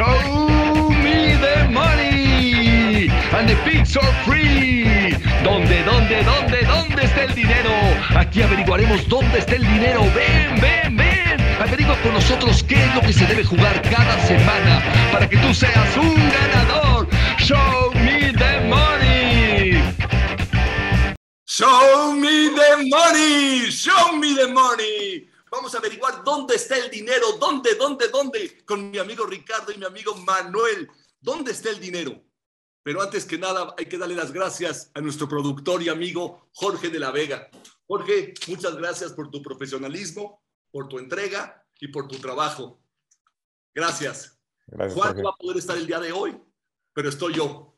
Show me the money and the pigs are free. ¿Dónde, dónde, dónde, dónde está el dinero? Aquí averiguaremos dónde está el dinero. Ven, ven, ven. Averigua con nosotros qué es lo que se debe jugar cada semana para que tú seas un ganador. Show me the money. Show me the money. Show me the money. Vamos a averiguar dónde está el dinero, dónde, dónde, dónde, con mi amigo Ricardo y mi amigo Manuel. ¿Dónde está el dinero? Pero antes que nada, hay que darle las gracias a nuestro productor y amigo Jorge de la Vega. Jorge, muchas gracias por tu profesionalismo, por tu entrega y por tu trabajo. Gracias. Gracias, Juan Jorge. no va a poder estar el día de hoy, pero estoy yo.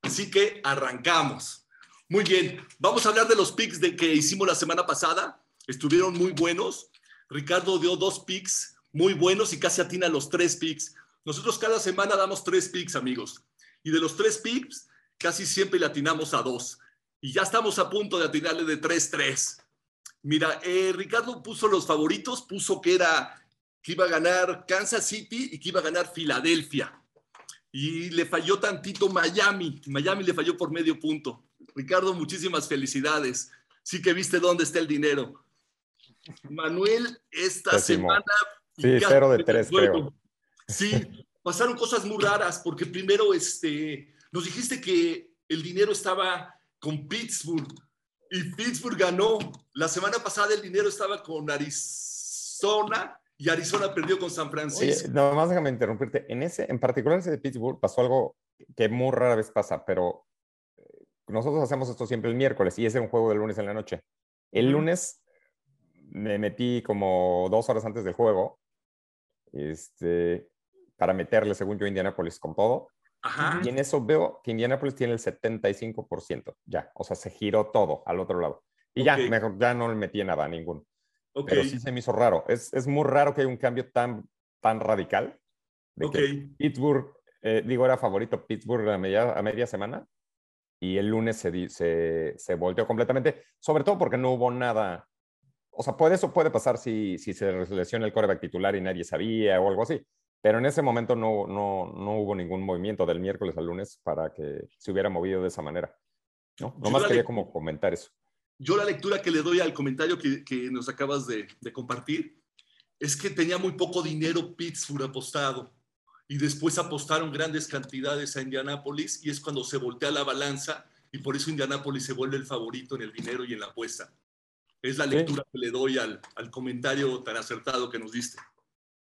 Así que arrancamos. Muy bien, vamos a hablar de los picks de que hicimos la semana pasada. Estuvieron muy buenos. Ricardo dio dos picks muy buenos y casi atina los tres picks. Nosotros cada semana damos tres picks, amigos. Y de los tres picks, casi siempre le atinamos a dos. Y ya estamos a punto de atinarle de 3-3. Mira, eh, Ricardo puso los favoritos, puso que era que iba a ganar Kansas City y que iba a ganar Filadelfia. Y le falló tantito Miami. Miami le falló por medio punto. Ricardo, muchísimas felicidades. Sí que viste dónde está el dinero. Manuel, esta Pésimo. semana... Sí, cero de tres, creo. Sí, pasaron cosas muy raras porque primero este, nos dijiste que el dinero estaba con Pittsburgh y Pittsburgh ganó. La semana pasada el dinero estaba con Arizona y Arizona perdió con San Oye, Francisco. nada más déjame interrumpirte. En ese, en particular ese de Pittsburgh, pasó algo que muy rara vez pasa, pero eh, nosotros hacemos esto siempre el miércoles y ese es un juego del lunes en la noche. El lunes me metí como dos horas antes del juego este, para meterle, según yo, Indianapolis con todo. Ajá. Y en eso veo que Indianapolis tiene el 75%, ya, o sea, se giró todo al otro lado. Y ya, mejor, ya no le metí nada a ninguno. Ok, Pero sí se me hizo raro. Es, es muy raro que haya un cambio tan, tan radical de que Pittsburgh, eh, digo, era favorito Pittsburgh a media, a media semana y el lunes se, se, se volteó completamente, sobre todo porque no hubo nada. O sea, puede, eso puede pasar si, si se lesiona el coreback titular y nadie sabía o algo así. Pero en ese momento no, no, no hubo ningún movimiento del miércoles al lunes para que se hubiera movido de esa manera. ¿no? Nomás quería le- como comentar eso. Yo la lectura que le doy al comentario que, que nos acabas de, de compartir es que tenía muy poco dinero Pittsburgh apostado y después apostaron grandes cantidades a Indianápolis y es cuando se voltea la balanza y por eso Indianápolis se vuelve el favorito en el dinero y en la apuesta. Es la Sí. lectura que le doy al, al comentario tan acertado que nos diste.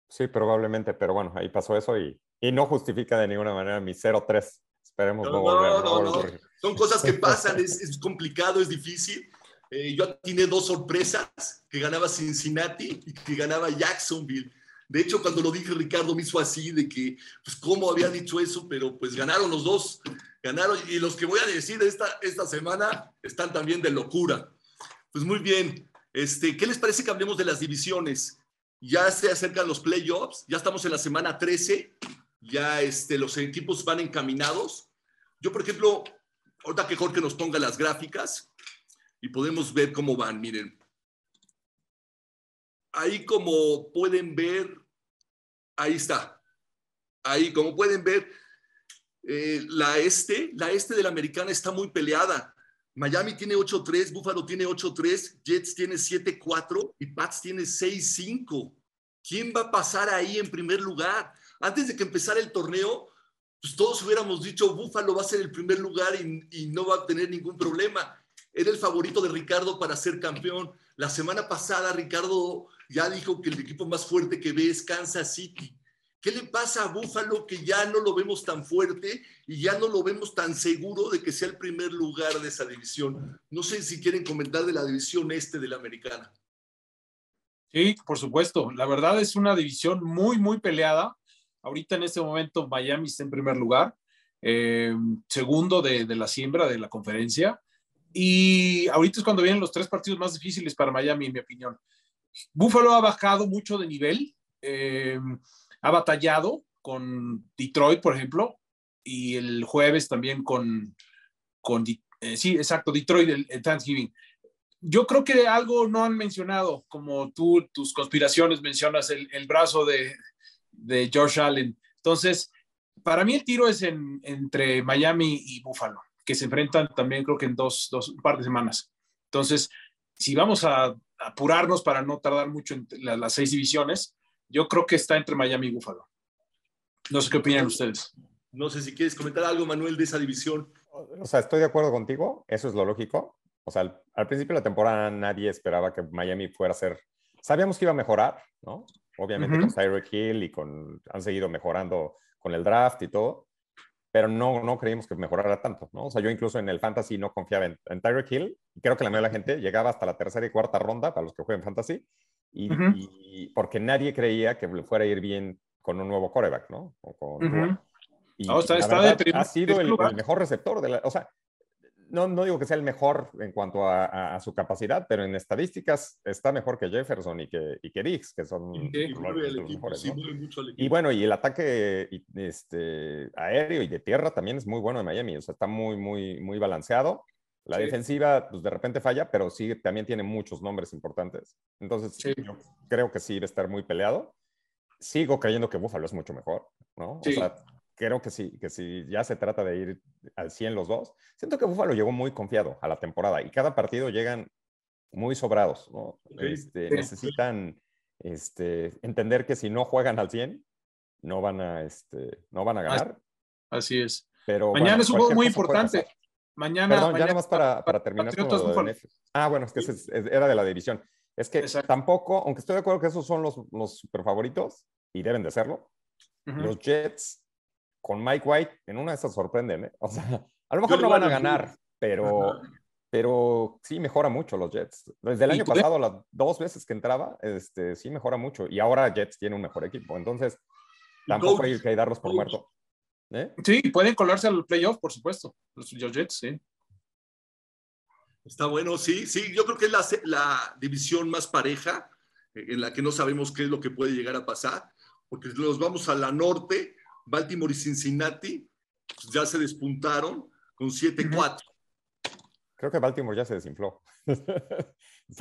Sí, probablemente, pero bueno, ahí pasó eso y, y no justifica de ninguna manera mi 0-3. Esperemos no, No, volver. no, no no, volver. Son cosas que pasan, es, es complicado, es difícil. Eh, yo atiné dos sorpresas, que ganaba Cincinnati y que ganaba Jacksonville. De hecho, cuando lo dije, Ricardo me hizo así, de que, pues, ¿cómo había dicho eso? Pero pues ganaron los dos, ganaron. Y los que voy a decir esta, esta semana están también de locura. Pues muy bien, este, ¿qué les parece que hablemos de las divisiones? Ya se acercan los playoffs, ya estamos en la semana 13, ya este, los equipos van encaminados. Yo, por ejemplo, ahorita que Jorge nos ponga las gráficas y podemos ver cómo van, miren. Ahí como pueden ver, ahí está. Ahí como pueden ver, eh, la este, la este de la americana está muy peleada. Miami tiene 8-3, Buffalo tiene 8-3, Jets tiene 7-4 y Pats tiene 6-5. ¿Quién va a pasar ahí en primer lugar? Antes de que empezara el torneo, pues todos hubiéramos dicho Buffalo va a ser el primer lugar y, y no va a tener ningún problema. Era el favorito de Ricardo para ser campeón. La semana pasada Ricardo ya dijo que el equipo más fuerte que ve es Kansas City. ¿Qué le pasa a Buffalo que ya no lo vemos tan fuerte y ya no lo vemos tan seguro de que sea el primer lugar de esa división? No sé si quieren comentar de la división este de la americana. Sí, por supuesto. La verdad es una división muy, muy peleada. Ahorita en este momento Miami está en primer lugar, eh, segundo de, de, la siembra de la conferencia. Y ahorita es cuando vienen los tres partidos más difíciles para Miami, en mi opinión. Buffalo ha bajado mucho de nivel, eh, ha batallado con Detroit, por ejemplo, y el jueves también con, con eh, sí, exacto, Detroit, el, el Thanksgiving yo creo que algo no han mencionado, como tú, tus conspiraciones mencionas, el, el brazo de, de George Allen. Entonces, para mí el tiro es en, entre Miami y Buffalo, que se enfrentan también creo que en dos, dos un par de semanas. Entonces, si vamos a apurarnos para no tardar mucho en las seis divisiones, yo creo que está entre Miami y Buffalo. No sé qué opinan ustedes. No sé si quieres comentar algo, Manuel, de esa división. O sea, estoy de acuerdo contigo, eso es lo lógico. O sea, al, principio de la temporada nadie esperaba que Miami fuera a ser. Sabíamos que iba a mejorar, ¿no? Obviamente con Tyreek Hill y con. Han seguido mejorando con el draft y todo, pero no, no creímos que mejorara tanto, ¿no? O sea, yo incluso en el fantasy no confiaba en, en Tyreek Hill y creo que la mayoría de la gente llegaba hasta la tercera y cuarta ronda para los que juegan fantasy y, porque nadie creía que le fuera a ir bien con un nuevo coreback, ¿no? O con, y, está, de ha sido el, mejor receptor de la, o sea, no, no digo que sea el mejor en cuanto a, su capacidad, pero en estadísticas está mejor que Jefferson y que, y que Diggs, que son los, mejores. Y bueno, y el ataque este, aéreo y de tierra también es muy bueno en Miami, o sea, está muy, muy, muy balanceado. La defensiva, pues de repente falla, pero sí también tiene muchos nombres importantes. Entonces, yo creo que sí debe estar muy peleado. Sigo creyendo que Buffalo es mucho mejor, ¿no? O sea, creo que sí, que si ya se trata de ir al 100 los dos, siento que Buffalo llegó muy confiado a la temporada y cada partido llegan muy sobrados, ¿no? Este, necesitan este, entender que si no juegan al 100, no van a, este, no van a ganar. Así es. Pero, mañana es un juego muy importante. Mañana. Perdón, ya nomás para, para terminar con lo Ah, bueno, es que era de la división. Es que tampoco, aunque estoy de acuerdo que esos son los, los super favoritos, y deben de serlo, los Jets con Mike White, en una de esas sorprenden, ¿eh? O sea, a lo mejor no van a ganar, pero, pero sí mejora mucho los Jets. Desde el año pasado, las dos veces que entraba, este, sí mejora mucho. Y ahora Jets tiene un mejor equipo. Entonces, tampoco hay que darlos por muerto. ¿Eh? Sí, pueden colarse al playoff, por supuesto. Los, Jets, sí. Está bueno, sí, sí. Yo creo que es la, la división más pareja eh, en la que no sabemos qué es lo que puede llegar a pasar, porque nos vamos a la norte Baltimore y Cincinnati pues, ya se despuntaron con 7-4. Creo que Baltimore ya se desinfló.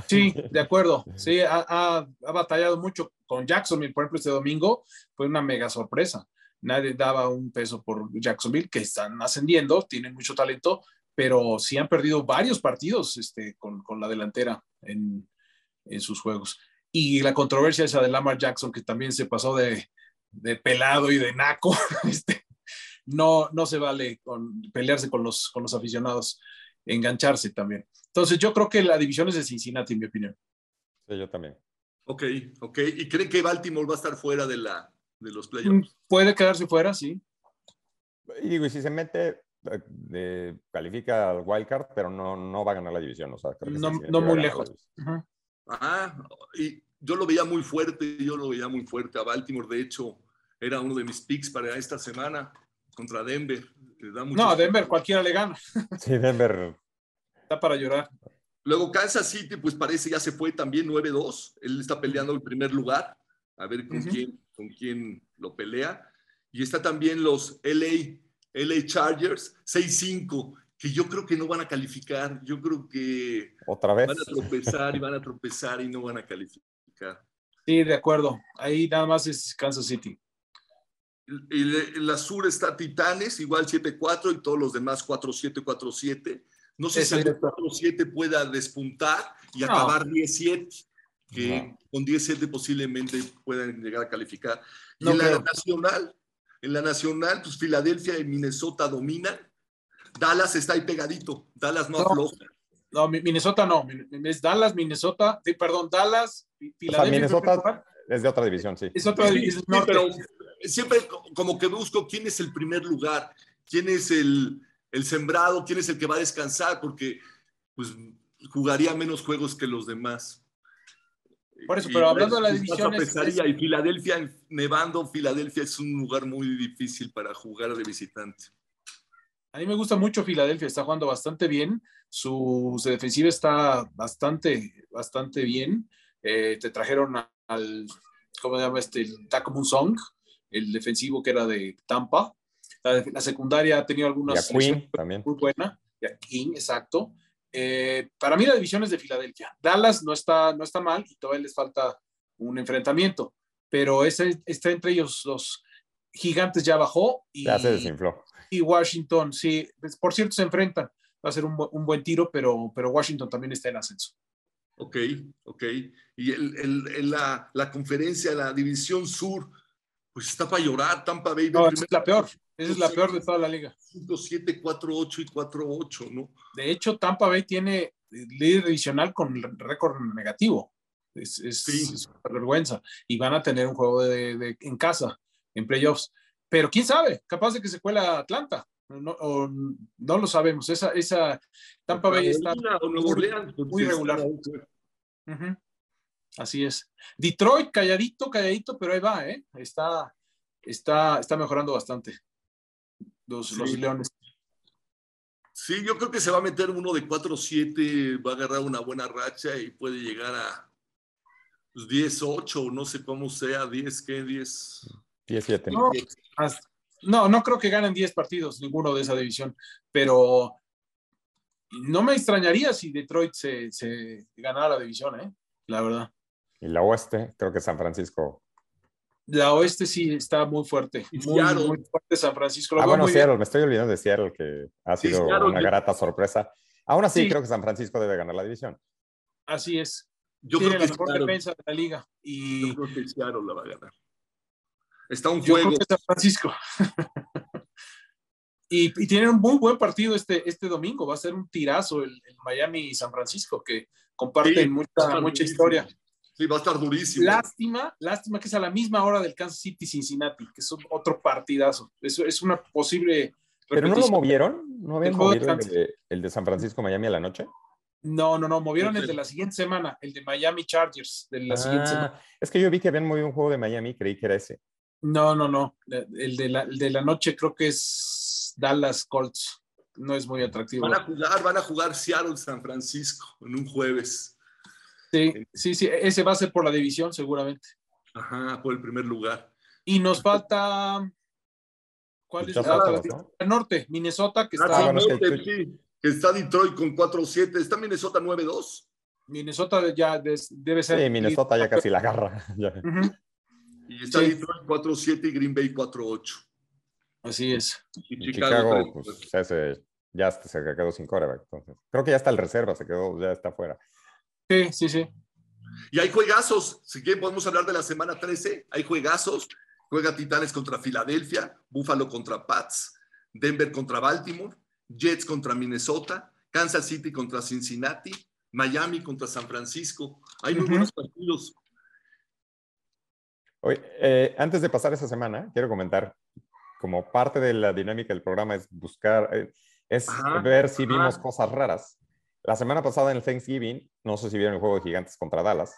Sí, de acuerdo. Sí, ha, batallado mucho con Jacksonville, por ejemplo, este domingo fue una mega sorpresa. Nadie daba un peso por Jacksonville, que están ascendiendo, tienen mucho talento, pero sí han perdido varios partidos este, con, la delantera en, en, sus juegos. Y la controversia esa de Lamar Jackson, que también se pasó de, de pelado y de naco, este, no, no se vale con, pelearse con los, con los aficionados, engancharse también. Entonces yo creo que la división es de Cincinnati, en mi opinión. Sí, yo también. Ok, ok. ¿Y creen que Baltimore va a estar fuera de, la, de los playoffs? Mm, puede quedarse fuera, sí. Y digo, y si se mete, eh, califica al wildcard, pero no, no va a ganar la división. O sea, no, no muy lejos. Ah, y yo lo veía muy fuerte, yo lo veía muy fuerte a Baltimore. De hecho, era uno de mis picks para esta semana contra Denver. no, a Denver cualquiera le gana. Sí, Denver. Está para llorar. Luego Kansas City, pues parece ya se fue también 9-2. Él está peleando el primer lugar. A ver con, quién, con quién lo pelea. Y está también los LA, LA Chargers 6-5, que yo creo que no van a calificar. Yo creo que otra vez van a tropezar y van a tropezar y no van a calificar. Sí, de acuerdo. Ahí nada más es Kansas City. Y la sur está Titanes, igual 7-4 y todos los demás 4-7, 4-7. No sé si el 4-7 pueda despuntar y acabar 10-7, que con 10-7 posiblemente puedan llegar a calificar. Y en la nacional, en la nacional, pues Filadelfia y Minnesota dominan. Dallas está ahí pegadito. Dallas no, afloja. No, Minnesota no. Es Dallas, Minnesota. perdón, Dallas, Filadelfia. Minnesota es de otra división, sí. Es otra división. pero siempre como que busco quién es el primer lugar, quién es el, el sembrado, quién es el que va a descansar, porque pues jugaría menos juegos que los demás. Por eso, pero hablando de la división. Y Filadelfia, nevando, Filadelfia es un lugar muy difícil para jugar de visitante. A mí me gusta mucho Filadelfia, está jugando bastante bien. Su, defensiva está bastante, bastante bien. Eh, te trajeron al, ¿cómo se llama este? Taco Song, el defensivo que era de Tampa. La, secundaria ha tenido algunas Queen, también. muy buena. King, exacto. Eh, para mí la división es de Filadelfia. Dallas no está, no está mal y todavía les falta un enfrentamiento, pero ese está entre ellos dos. Gigantes ya bajó y, Ya se desinfló. y Washington, sí, pues, por cierto se enfrentan. Va a ser un, un buen tiro, pero, pero Washington también está en ascenso. Ok, ok. Y el, el- el- la, la conferencia, la división sur, pues está para llorar. Tampa Bay. No, es la peor. Esa es la peor de toda la liga. 5, 7, 4, 8 y 4, 8, ¿no? De hecho, Tampa Bay tiene líder divisional con récord negativo. Es, es- Sí. es una vergüenza. Y van a tener un juego de, de- en casa, en playoffs. Pero quién sabe, capaz de que se cuela Atlanta. No, o no lo sabemos. Esa, esa Tampa Bay está muy regular. Así es. Detroit, calladito, calladito, pero ahí va, ¿eh? Está, está, está mejorando bastante. Los, Sí. los Leones. Sí, yo creo que se va a meter uno de 4-7, va a agarrar una buena racha y puede llegar a pues, 10-8, no sé cómo sea, 10, ¿qué? 10. 17. No, hasta- no, no creo que ganen 10 partidos, ninguno de esa división, pero no me extrañaría si Detroit se, se ganara la división, ¿eh? La verdad. Y la oeste, creo que San Francisco. La oeste sí está muy fuerte. Muy, fuerte San Francisco. Lo Ah, bueno, muy bien. Seattle, me estoy olvidando de Seattle, que ha Sí, sido Seattle, una yo- grata sorpresa. Aún así, Sí. creo que San Francisco debe ganar la división. Así es. Yo Tiene creo la que mejor Seattle, defensa de la liga. Y yo creo que Seattle la va a ganar. Está un Yo juego. creo que San Francisco. y, y tienen un muy buen partido este, este domingo. Va a ser un tirazo el, el Miami y San Francisco, que comparten Sí, mucha, mucha historia. Sí, va a estar durísimo. Lástima, lástima que es a la misma hora del Kansas City Cincinnati, que es otro partidazo. Eso es una posible Pero no lo movieron, no habían El de movido el de, el de San Francisco Miami a la noche. No, no, no, movieron el de la siguiente semana, el de Miami Chargers, de la siguiente semana. Ah, es que yo vi que habían movido un juego de Miami, creí que era ese. No, no, no. El de la, el de la noche creo que es Dallas Colts. No es muy atractivo. Van a jugar, van a jugar Seattle San Francisco en un jueves. Sí, sí, sí, ese va a ser por la división seguramente. Ajá, por el primer lugar. Y nos falta. ¿Cuál es otra? otras, ¿no? El norte, Minnesota, que Ah, está. sí, bueno, es que- norte, sí, que está Detroit con 4-7. Está Minnesota 9-2. Minnesota ya des- debe ser. Sí, Minnesota ya casi la agarra. Ya. Ujú, Y está Sí. Detroit 4-7 y Green Bay 4-8. Así es. Y Y Chicago, Chicago, pues ya hasta se quedó sin coreback. Entonces, creo que ya está el reserva, se quedó, ya está fuera. Sí, sí, sí. Y hay juegazos. Si quieren, podemos hablar de la semana 13. Hay juegazos. Juega Titanes contra Filadelfia, Buffalo contra Pats, Denver contra Baltimore, Jets contra Minnesota, Kansas City contra Cincinnati, Miami contra San Francisco. Hay muy buenos partidos. Oye, eh, antes de pasar esa semana, quiero comentar, como parte de la dinámica del programa es buscar, eh, es Ajá, ver si vimos ajá. cosas raras. La semana pasada en el Thanksgiving, no sé si vieron el juego de gigantes contra Dallas.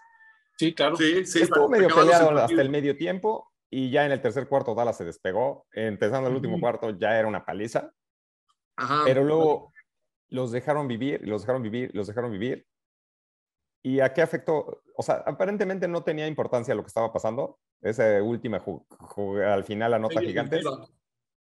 Sí, claro. Sí, sí. Estuvo medio peleado el hasta partido. el medio tiempo y ya en el tercer cuarto Dallas se despegó. Empezando el último Ujú. cuarto ya era una paliza, Ajá. pero luego los dejaron vivir, los dejaron vivir, los dejaron vivir. ¿Y a qué afectó? O sea, aparentemente no tenía importancia lo que estaba pasando. Esa última al final anota Sí, gigantes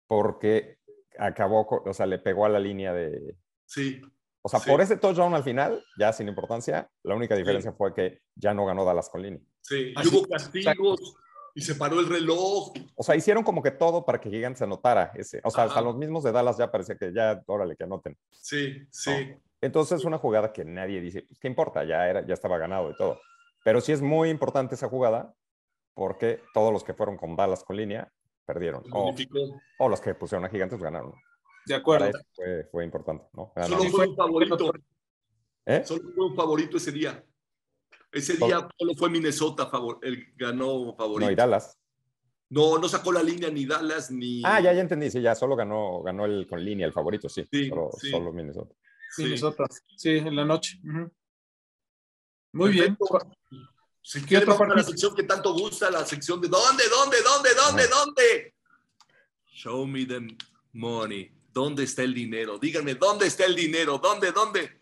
porque acabó, o sea, le pegó a la línea de... Sí. O sea, Sí. por ese touchdown al final, ya sin importancia, la única diferencia fue que ya no ganó Dallas con línea. Sí, y hubo castigos y se paró el reloj. O sea, hicieron como que todo para que Gigantes anotara ese. O sea, hasta Ajá. los mismos de Dallas ya parecía que ya, órale, que anoten. Sí, sí. No. Entonces, una jugada que nadie dice, pues, ¿qué importa? Ya, era, ya estaba ganado y todo. Pero sí es muy importante esa jugada porque todos los que fueron con Dallas con línea perdieron. O, o los que pusieron a Gigantes ganaron. De Para acuerdo. fue, fue importante, ¿no? Ganaron. Solo fue un favorito. ¿Eh? Solo fue un favorito ese día. Ese día solo fue Minnesota favor, el ganó favorito. No, y Dallas. No, no sacó la línea ni Dallas ni. Ah, ya, ya entendí. Sí, ya solo ganó, ganó el con línea, el favorito, sí. Sí, solo, sí. solo Minnesota. Sí. Minnesota. Sí, en la noche. Ujú. Muy bien. Perfecto. Si ¿Qué quieren, otro vamos a la sección que tanto gusta, la sección de ¿dónde, dónde, dónde, dónde, dónde? Show me the money. ¿Dónde está el dinero? Díganme, ¿dónde está el dinero? ¿Dónde, dónde?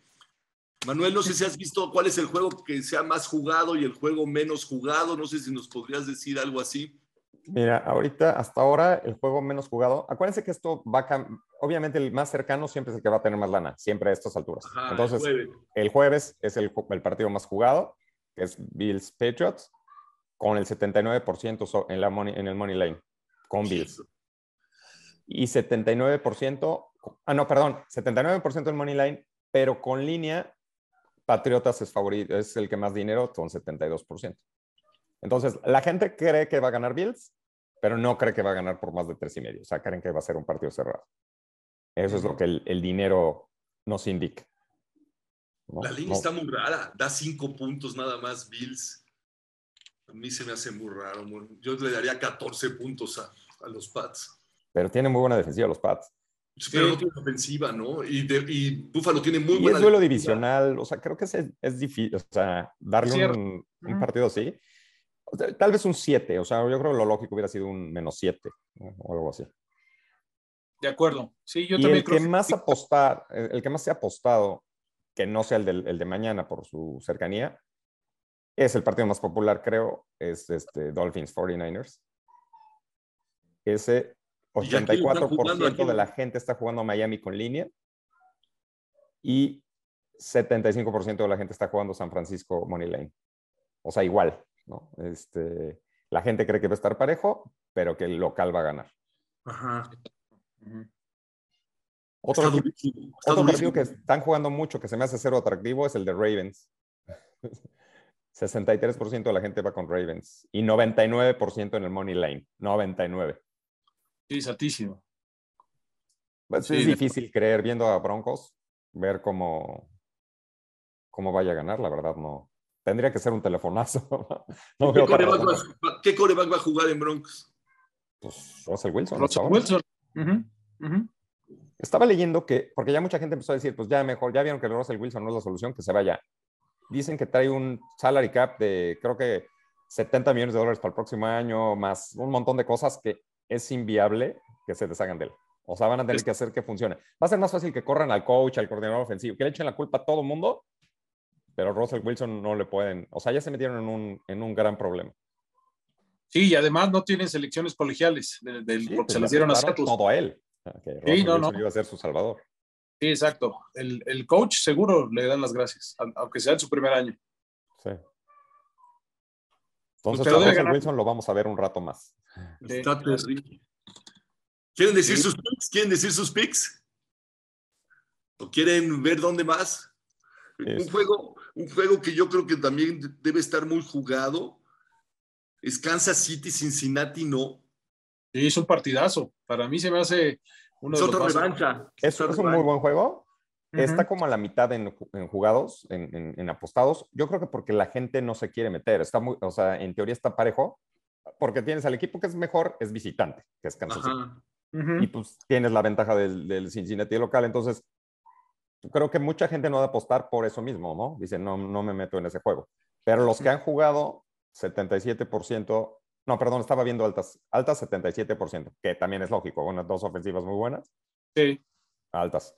Manuel, no sé si has visto cuál es el juego que sea más jugado y el juego menos jugado. No sé si nos podrías decir algo así. Mira, ahorita, hasta ahora, el juego menos jugado. Acuérdense que esto va a Obviamente, el más cercano siempre es el que va a tener más lana, siempre a estas alturas. Ajá, Entonces, el jueves. el jueves es el, partido más jugado, que es Bills Patriots, con el 79% so- en, la money, en el Money Line. con Bills. Y 79%, ah, no, perdón, 79% del money line, pero con línea, Patriotas es favorito, es el que más dinero, con 72%. Entonces, la gente cree que va a ganar Bills, pero no cree que va a ganar por más de tres y medio. O sea, creen que va a ser un partido cerrado. Eso es lo que el, el dinero nos indica. ¿no? La línea No, está muy rara. Da cinco puntos nada más Bills. A mí se me hace muy raro. Yo le daría 14 puntos a, a los Pats. Pero tienen muy buena defensiva los Pats. Pero no tiene ofensiva, ¿no? Y, de- y Buffalo tiene muy Y buena es duelo defensiva. divisional, o sea, creo que es, es difícil, o sea, darle un, partido así. Tal vez un 7, o sea, yo creo que lo lógico hubiera sido un menos 7 o algo así. De acuerdo. Sí, yo y también el creo que más apostar, el el que más se ha apostado, que no sea el, del- el de mañana por su cercanía, es el partido más popular, creo, es este Dolphins 49ers. Ese ¿Y a quién le están jugando? ¿A 84% quién? de la gente está jugando a Miami con línea y 75% de la gente está jugando San Francisco Money Lane. O sea, igual, ¿no? Este, la gente cree que va a estar parejo, pero que el local va a ganar. Ajá. Otro, Está equipo- durísimo, está otro partido que están jugando mucho, que se me hace cero atractivo, es el de Ravens. 63% de la gente va con Ravens y 99% en el Money Lane. 99. Sí. Pues Sí, es difícil creer viendo a Broncos, ver cómo, cómo vaya a ganar, la verdad, no. Tendría que ser un telefonazo. no ¿Qué coreback, va, qué coreback va a jugar en Broncos? Pues Russell Wilson. Russell. Wilson. Estaba leyendo que, porque ya mucha gente empezó a decir, pues ya mejor, ya vieron que el Russell Wilson no es la solución, que se vaya. Dicen que trae un salary cap de, creo que 70 millones de dólares para el próximo año, más un montón de cosas que es inviable que se deshagan de él. O sea, van a tener Es- que hacer que funcione. Va a ser más fácil que corran al coach, al coordinador ofensivo, que le echen la culpa a todo el mundo, pero Russell Wilson no le pueden, o sea, ya se metieron en un, en un gran problema. Sí, y además no tienen selecciones colegiales del, del- Sí, porque pues se las dieron a Seattle. todo a él. O sea, que Russell no, Wilson no. iba a ser su salvador. Sí, exacto. El, el coach seguro le dan las gracias, aunque sea en su primer año. Sí. Entonces, Pero a Russell. Wilson lo vamos a ver un rato más. Está terrible. ¿Quieren decir Sí. sus picks? ¿Quieren decir sus picks? ¿O quieren ver dónde más? Un juego, un juego que yo creo que también debe estar muy jugado es Kansas City, Cincinnati, no. Sí, es un partidazo. Para mí se me hace uno Es de los revancha. Es, es un muy buen juego. Está como a la mitad en, ju- en jugados, en, en- en apostados. Yo creo que porque la gente no se quiere meter. Está muy, o sea, en teoría está parejo, porque tienes al equipo que es mejor, es visitante, que es Kansas City. Ajá. Ujú. Y pues tienes la ventaja del, del Cincinnati local. Entonces, creo que mucha gente no va a apostar por eso mismo, ¿no? Dice, no, no me meto en ese juego. Pero los que han jugado, 77%, no, perdón, estaba viendo altas, altas 77%, que también es lógico, unas dos ofensivas muy buenas, Sí. altas.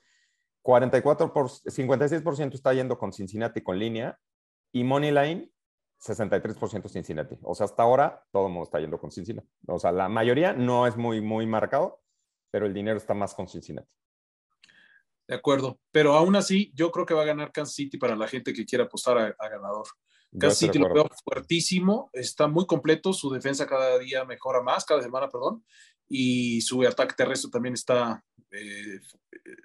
44 por, 56% está yendo con Cincinnati con línea y Moneyline 63% Cincinnati. O sea, hasta ahora todo el mundo está yendo con Cincinnati. O sea, la mayoría no es muy, muy marcado, pero el dinero está más con Cincinnati. De acuerdo. Pero aún así, yo creo que va a ganar Kansas City para la gente que quiera apostar a, a ganador. Kansas City lo veo fuertísimo, está muy completo, su defensa cada día mejora más, cada semana, perdón, y su ataque terrestre también está eh, eh,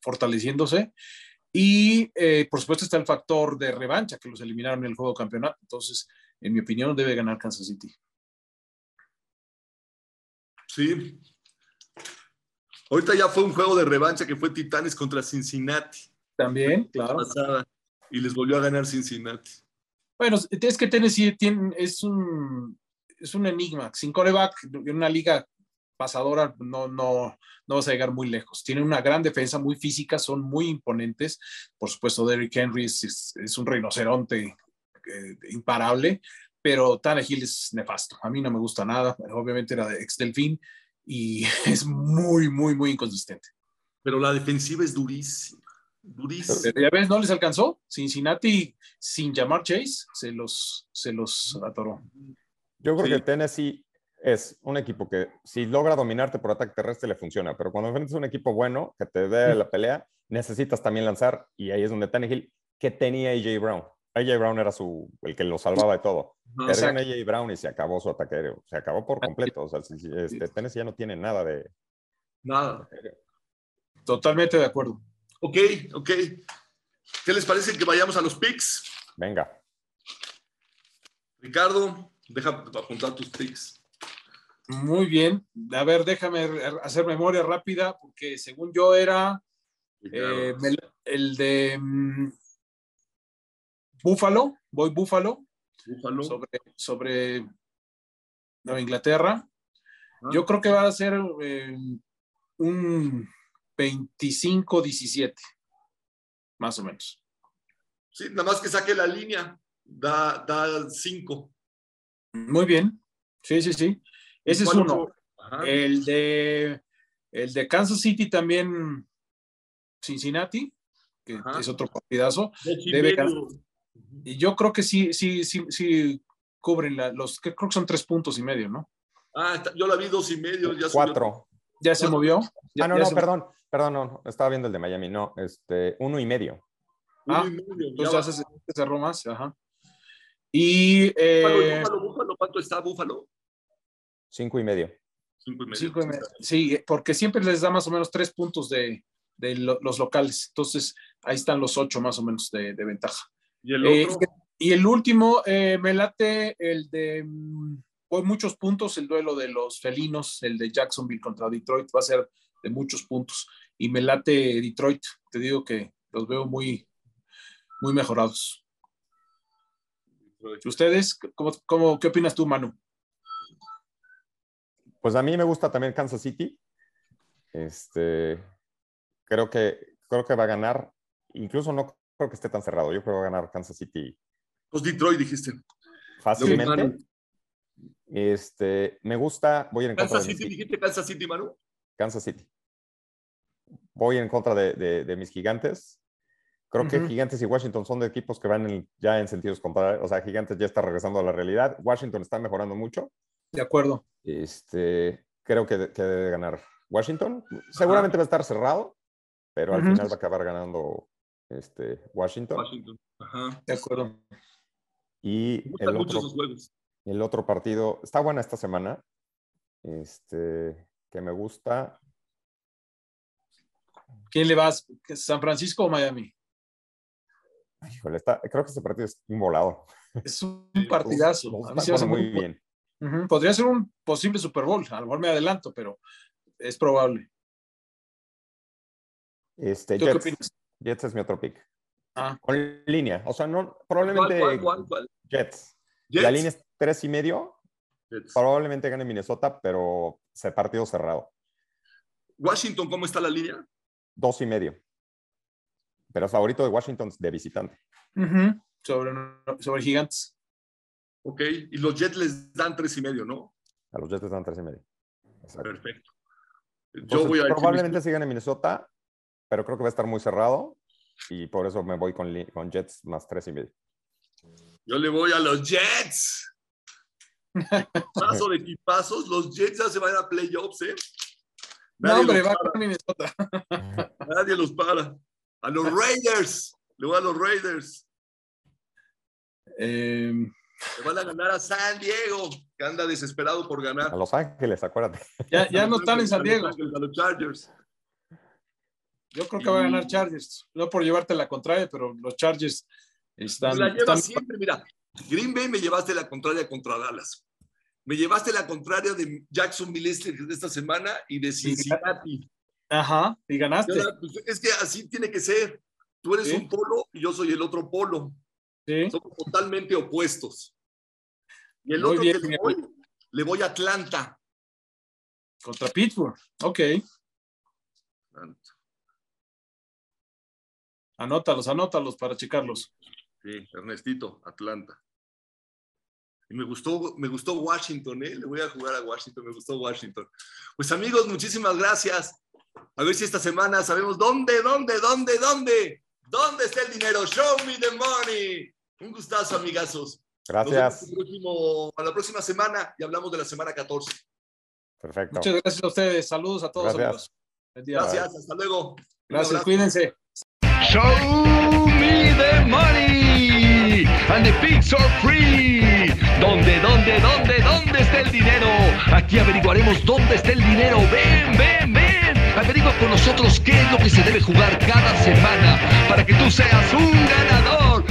fortaleciéndose. Y eh, por supuesto está el factor de revancha, que los eliminaron en el juego de campeonato. Entonces, en mi opinión, debe ganar Kansas City. Sí. Ahorita ya fue un juego de revancha que fue Titanes contra Cincinnati. También, claro. pasada, y les volvió a ganar Cincinnati. Bueno, es que Tennessee tiene, es, un, es un enigma. Sin coreback, en una liga pasadora no, no, no vas a llegar muy lejos. Tienen una gran defensa, muy física, son muy imponentes. Por supuesto, Derrick Henry es, es, es un rinoceronte eh, imparable, pero Tannehill es nefasto. A mí no me gusta nada. Obviamente era de ex Delfín y es muy, muy, muy inconsistente. Pero la defensiva es durísima. Durísima. Pero ya ves, no les alcanzó. Cincinnati, sin llamar Chase, se los, se los atoró. Yo creo Sí. que Tennessee es un equipo que si logra dominarte por ataque terrestre le funciona, pero cuando enfrentas a un equipo bueno que te dé la pelea, necesitas también lanzar y ahí es donde Tannehill, que tenía AJ Brown, AJ Brown era su, el que lo salvaba de todo. No, Perdieron AJ Brown y se acabó su ataque aéreo. Se acabó por completo. O sea, este, Tennessee ya no tiene nada de. Nada. Totalmente de acuerdo. Ok, ok. ¿Qué les parece que vayamos a los picks? Venga. Ricardo, deja apuntar tus picks. Muy bien. A ver, déjame hacer memoria rápida, porque según yo era eh, el de mm, Búfalo, voy Búfalo, Búfalo. sobre, sobre Nueva Inglaterra. Ah. Yo creo que va a ser eh, un 25-17, más o menos. Sí, nada más que saque la línea, da, da cinco. Muy bien. Sí, sí, sí. Ese es ¿Cuál uno. El de, el de Kansas City también, Cincinnati, que Ajá. es otro partidazo. Y debe medio. Y yo creo que sí, sí, sí, sí cubren la- los, que creo que son tres puntos y medio, ¿no? Ah, está- yo la vi dos y medio. Ya subió. Cuatro. Ya se Cuatro. movió. Ya- Ah, no, ya no, se- perdón. Perdón, no, Estaba viendo el de Miami. No, este, uno y medio. Uno Ah, y medio, Entonces ya se, cerró más, ajá. Y Búfalo, eh, Búfalo, Búfalo, ¿cuánto está Búfalo? Cinco y medio. Cinco y medio. cinco y medio. sí, porque siempre les da más o menos tres puntos de, de lo- los locales. Entonces ahí están los ocho más o menos de, de ventaja. Y el Eh, otro, y el último, eh, me late el de mm, hoy muchos puntos, el duelo de los felinos, el de Jacksonville contra Detroit, va a ser de muchos puntos. Y me late Detroit, te digo que los veo muy, muy mejorados. ¿Ustedes? ¿Cómo, cómo, qué opinas tú, Manu? Pues a mí me gusta también Kansas City. Este, creo que, creo que va a ganar. Incluso no creo que esté tan cerrado. Yo creo que va a ganar Kansas City pues Detroit dijiste. fácilmente. Este, me gusta, voy en contra Kansas de mis, City, dijiste Kansas City, Manu. Kansas City. Voy en contra de, de- de mis gigantes. Creo que. Gigantes y Washington son de equipos que van en- ya en sentidos contrarios. O sea, Gigantes ya está regresando a la realidad. Washington está mejorando mucho. De acuerdo. Este, creo que, que debe ganar Washington. Seguramente va a estar cerrado, pero al final va a acabar ganando este, Washington. Washington. Ajá. De acuerdo. Y Me gustan el mucho otro, el otro partido está buena esta semana. Este, que me gusta. ¿Quién le vas? ¿San Francisco o Miami? Híjole, está, creo que este partido es un volado. Es un partidazo. A mí se me hace muy muy bien. Podría ser un posible Super Bowl. A lo mejor me adelanto, pero es probable. Este, ¿Tú qué Jets, opinas? Jets es mi otro pick. Ah, Con línea. O sea, no, ¿Cuál, probablemente cuál, cuál, cuál? Jets. Jets. La línea es tres y medio. Jets. Probablemente gane Minnesota, pero se partido cerrado. Washington, ¿cómo está la línea? Dos y medio. Pero el favorito de Washington es de visitante. sobre, sobre Gigantes. Ok. Y los Jets les dan tres y medio, ¿no? A los Jets les dan tres y medio. Exacto. Perfecto. Yo Entonces, voy a probablemente sí gane Minnesota, pero creo que va a estar muy cerrado. Y por eso me voy con, con Jets más tres y medio. Yo le voy a los Jets. Paso de equipazos, los Jets ya se van a playoffs, ¿eh? No, Nadie, hombre, los va para, con Minnesota. nadie los para. A los Raiders. Le voy a los Raiders. Eh, Le van a ganar a San Diego, que anda desesperado por ganar. A Los Ángeles, acuérdate. ya, ya no están en San Diego. A los Chargers. Yo creo que va a ganar Chargers. No por llevarte la contraria, pero los Chargers están. La están- siempre, mira. Green Bay me llevaste la contraria contra Dallas. Me llevaste la contraria de Jacksonville este de esta semana y de Cincinnati. Ajá, y Y ganaste. ahora, pues, es que así tiene que ser. Tú eres Sí. un polo y yo soy el otro polo. Sí. Somos totalmente opuestos. Y el Muy otro bien, que le mi voy, le voy a Atlanta. Contra Pittsburgh. Ok. Anótalos, anótalos para checarlos. Sí, Ernestito, Atlanta. Y me gustó, me gustó Washington, ¿eh? Le voy a jugar a Washington, me gustó Washington. Pues amigos, muchísimas gracias. A ver si esta semana sabemos dónde, dónde, dónde, dónde, dónde está el dinero. Show me the money. Un gustazo, amigazos. Nos vemos Gracias. el próximo- a la próxima semana y hablamos de la semana 14. Perfecto. Muchas gracias a ustedes. Saludos a todos, Gracias. amigos. Gracias, hasta luego. Gracias, cuídense. Show me the money and the pigs are free. ¿Dónde, dónde, dónde, dónde está el dinero? Aquí averiguaremos dónde está el dinero. Ven, ven, ven. Averigua con nosotros qué es lo que se debe jugar cada semana para que tú seas un ganador.